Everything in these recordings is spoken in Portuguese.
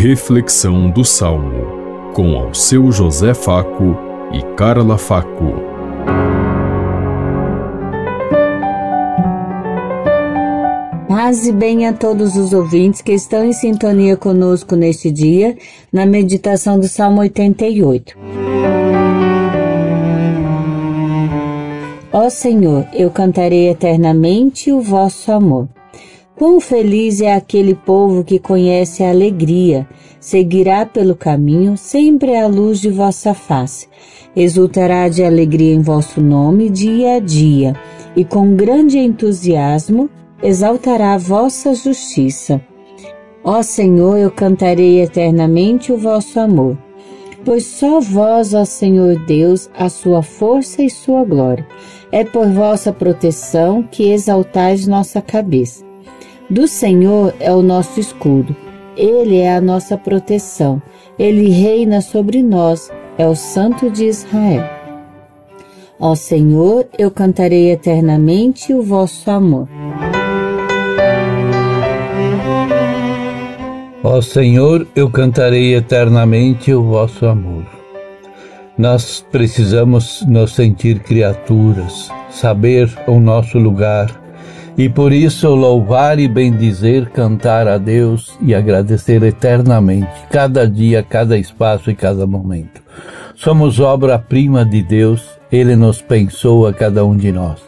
Reflexão do Salmo, com ao seu José Faco e Carla Faco. Paz e bem a todos os ouvintes que estão em sintonia conosco neste dia, na meditação do Salmo 88. Ó Senhor, eu cantarei eternamente o vosso amor. Quão feliz é aquele povo que conhece a alegria, seguirá pelo caminho sempre à luz de vossa face. Exultará de alegria em vosso nome dia a dia, e com grande entusiasmo exaltará vossa justiça. Ó Senhor, eu cantarei eternamente o vosso amor. Pois só vós, ó Senhor Deus, a sua força e sua glória. É por vossa proteção que exaltais nossa cabeça. Do Senhor é o nosso escudo, Ele é a nossa proteção, Ele reina sobre nós, é o Santo de Israel. Ó Senhor, eu cantarei eternamente o vosso amor. Ó Senhor, eu cantarei eternamente o vosso amor. Nós precisamos nos sentir criaturas, saber o nosso lugar e por isso louvar e bendizer, cantar a Deus e agradecer eternamente, cada dia, cada espaço e cada momento. Somos obra-prima de Deus, Ele nos pensou a cada um de nós.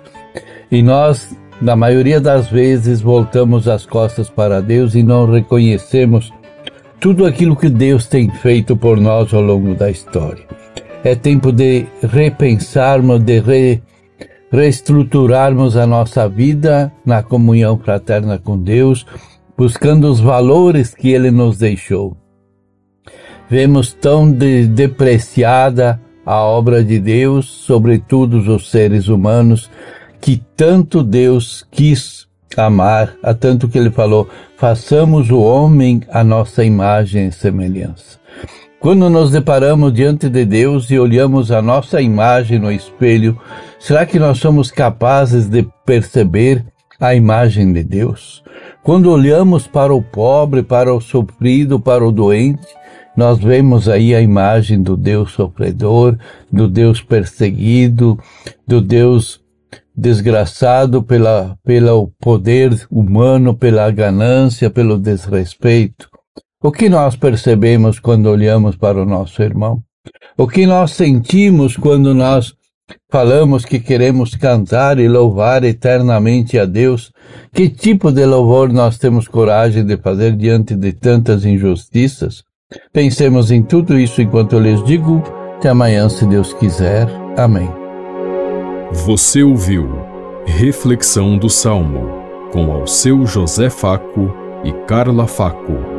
E nós, na maioria das vezes, voltamos as costas para Deus e não reconhecemos tudo aquilo que Deus tem feito por nós ao longo da história. É tempo de repensarmos, de re reestruturarmos a nossa vida na comunhão fraterna com Deus, buscando os valores que Ele nos deixou. Vemos tão de depreciada a obra de Deus sobre todos os seres humanos, que tanto Deus quis amar, a tanto que Ele falou: façamos o homem a nossa imagem e semelhança. Quando nos deparamos diante de Deus e olhamos a nossa imagem no espelho, será que nós somos capazes de perceber a imagem de Deus? Quando olhamos para o pobre, para o sofrido, para o doente, nós vemos aí a imagem do Deus sofredor, do Deus perseguido, do Deus desgraçado pela, pelo poder humano, pela ganância, pelo desrespeito. O que nós percebemos quando olhamos para o nosso irmão? O que nós sentimos quando nós falamos que queremos cantar e louvar eternamente a Deus? Que tipo de louvor nós temos coragem de fazer diante de tantas injustiças? Pensemos em tudo isso enquanto eu lhes digo. Até amanhã, se Deus quiser. Amém. Você ouviu Reflexão do Salmo com ao seu José Faco e Carla Faco.